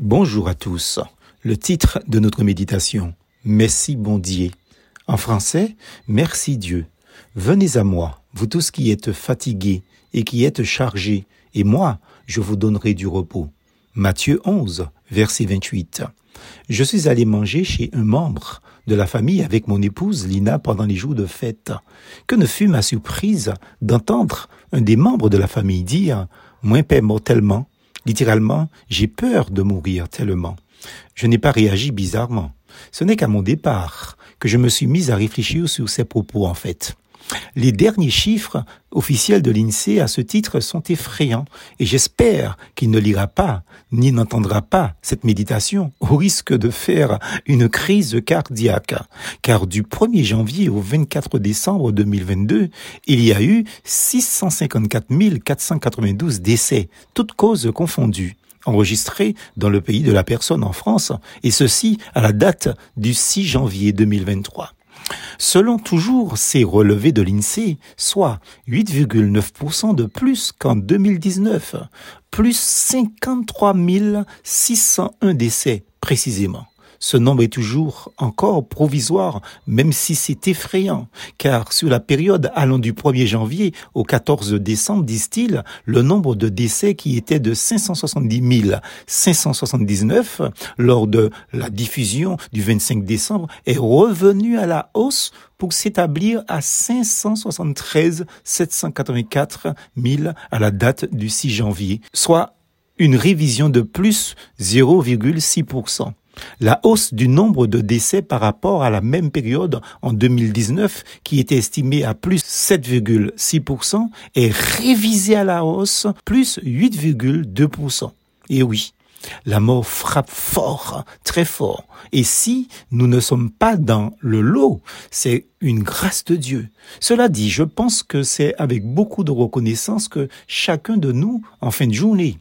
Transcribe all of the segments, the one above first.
Bonjour à tous. Le titre de notre méditation, Merci bon Dieu. En français, Merci Dieu. Venez à moi, vous tous qui êtes fatigués et qui êtes chargés, et moi, je vous donnerai du repos. Matthieu 11, verset 28. Je suis allé manger chez un membre de la famille avec mon épouse Lina pendant les jours de fête. Que ne fut ma surprise d'entendre un des membres de la famille dire, moins paix mortellement, Littéralement, j'ai peur de mourir tellement. Je n'ai pas réagi bizarrement. Ce n'est qu'à mon départ que je me suis mis à réfléchir sur ces propos en fait. Les derniers chiffres officiels de l'INSEE à ce titre sont effrayants et j'espère qu'il ne lira pas ni n'entendra pas cette méditation au risque de faire une crise cardiaque. Car du 1er janvier au 24 décembre 2022, il y a eu 654 492 décès, toutes causes confondues enregistrés dans le pays de la personne en France, et ceci à la date du 6 janvier 2023. Selon toujours ces relevés de l'INSEE, soit 8,9% de plus qu'en 2019, plus 53 601 décès précisément. Ce nombre est toujours encore provisoire, même si c'est effrayant, car sur la période allant du 1er janvier au 14 décembre, disent-ils, le nombre de décès qui était de 570 579 lors de la diffusion du 25 décembre est revenu à la hausse pour s'établir à 573 784 000 à la date du 6 janvier, soit une révision de plus 0,6%. La hausse du nombre de décès par rapport à la même période en 2019, qui était estimée à plus 7,6%, est révisée à la hausse plus 8,2%. Et oui, la mort frappe fort, très fort. Et si nous ne sommes pas dans le lot, c'est une grâce de Dieu. Cela dit, je pense que c'est avec beaucoup de reconnaissance que chacun de nous, en fin de journée,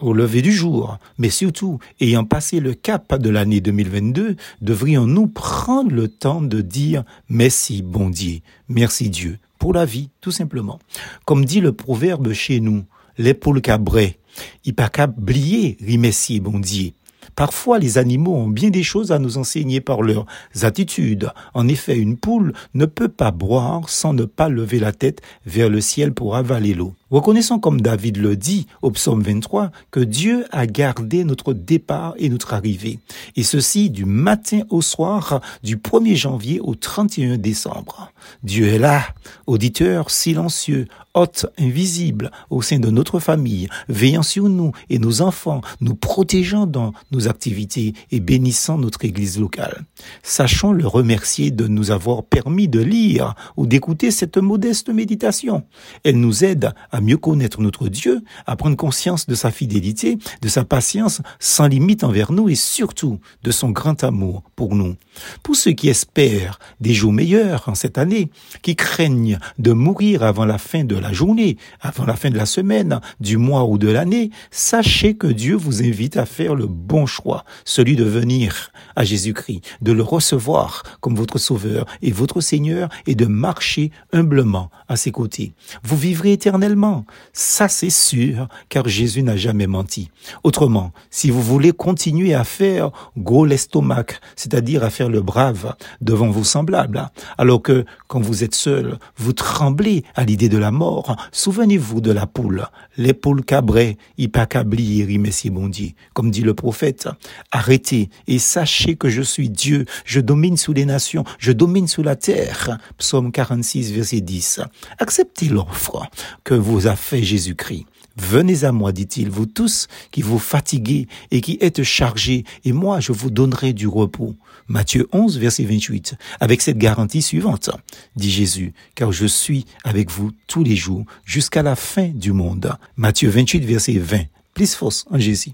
au lever du jour, mais surtout, ayant passé le cap de l'année 2022, devrions-nous prendre le temps de dire merci bon Dieu, merci Dieu, pour la vie, tout simplement. Comme dit le proverbe chez nous, l'épaule cabrée, il pas qu'à remercier bon Dieu. Parfois, les animaux ont bien des choses à nous enseigner par leurs attitudes. En effet, une poule ne peut pas boire sans ne pas lever la tête vers le ciel pour avaler l'eau. Reconnaissons comme David le dit au psaume 23 que Dieu a gardé notre départ et notre arrivée, et ceci du matin au soir, du 1er janvier au 31 décembre. Dieu est là, auditeur silencieux, hôte invisible au sein de notre famille, veillant sur nous et nos enfants, nous protégeant dans nos activités et bénissant notre Église locale. Sachons le remercier de nous avoir permis de lire ou d'écouter cette modeste méditation. Elle nous aide à mieux connaître notre Dieu, à prendre conscience de sa fidélité, de sa patience sans limite envers nous et surtout de son grand amour pour nous. Pour ceux qui espèrent des jours meilleurs en cette année, qui craignent de mourir avant la fin de la journée, avant la fin de la semaine, du mois ou de l'année, sachez que Dieu vous invite à faire le bon choix, celui de venir à Jésus-Christ, de le recevoir comme votre Sauveur et votre Seigneur et de marcher humblement à ses côtés. Vous vivrez éternellement. Ça, c'est sûr, car Jésus n'a jamais menti. Autrement, si vous voulez continuer à faire gros l'estomac, c'est-à-dire à faire le brave devant vos semblables, alors que quand vous êtes seul, vous tremblez à l'idée de la mort, souvenez-vous de la poule, l'épaule cabrée, hypacabli et bondier, comme dit le prophète. Arrêtez et sachez que je suis Dieu, je domine sous les nations, je domine sous la terre. Psaume 46, verset 10. Acceptez l'offre que vous a fait Jésus-Christ. Venez à moi, dit-il, vous tous qui vous fatiguez et qui êtes chargés, et moi je vous donnerai du repos. Matthieu 11, verset 28. Avec cette garantie suivante, dit Jésus, car je suis avec vous tous les jours jusqu'à la fin du monde. Matthieu 28, verset 20. Plus force en Jésus.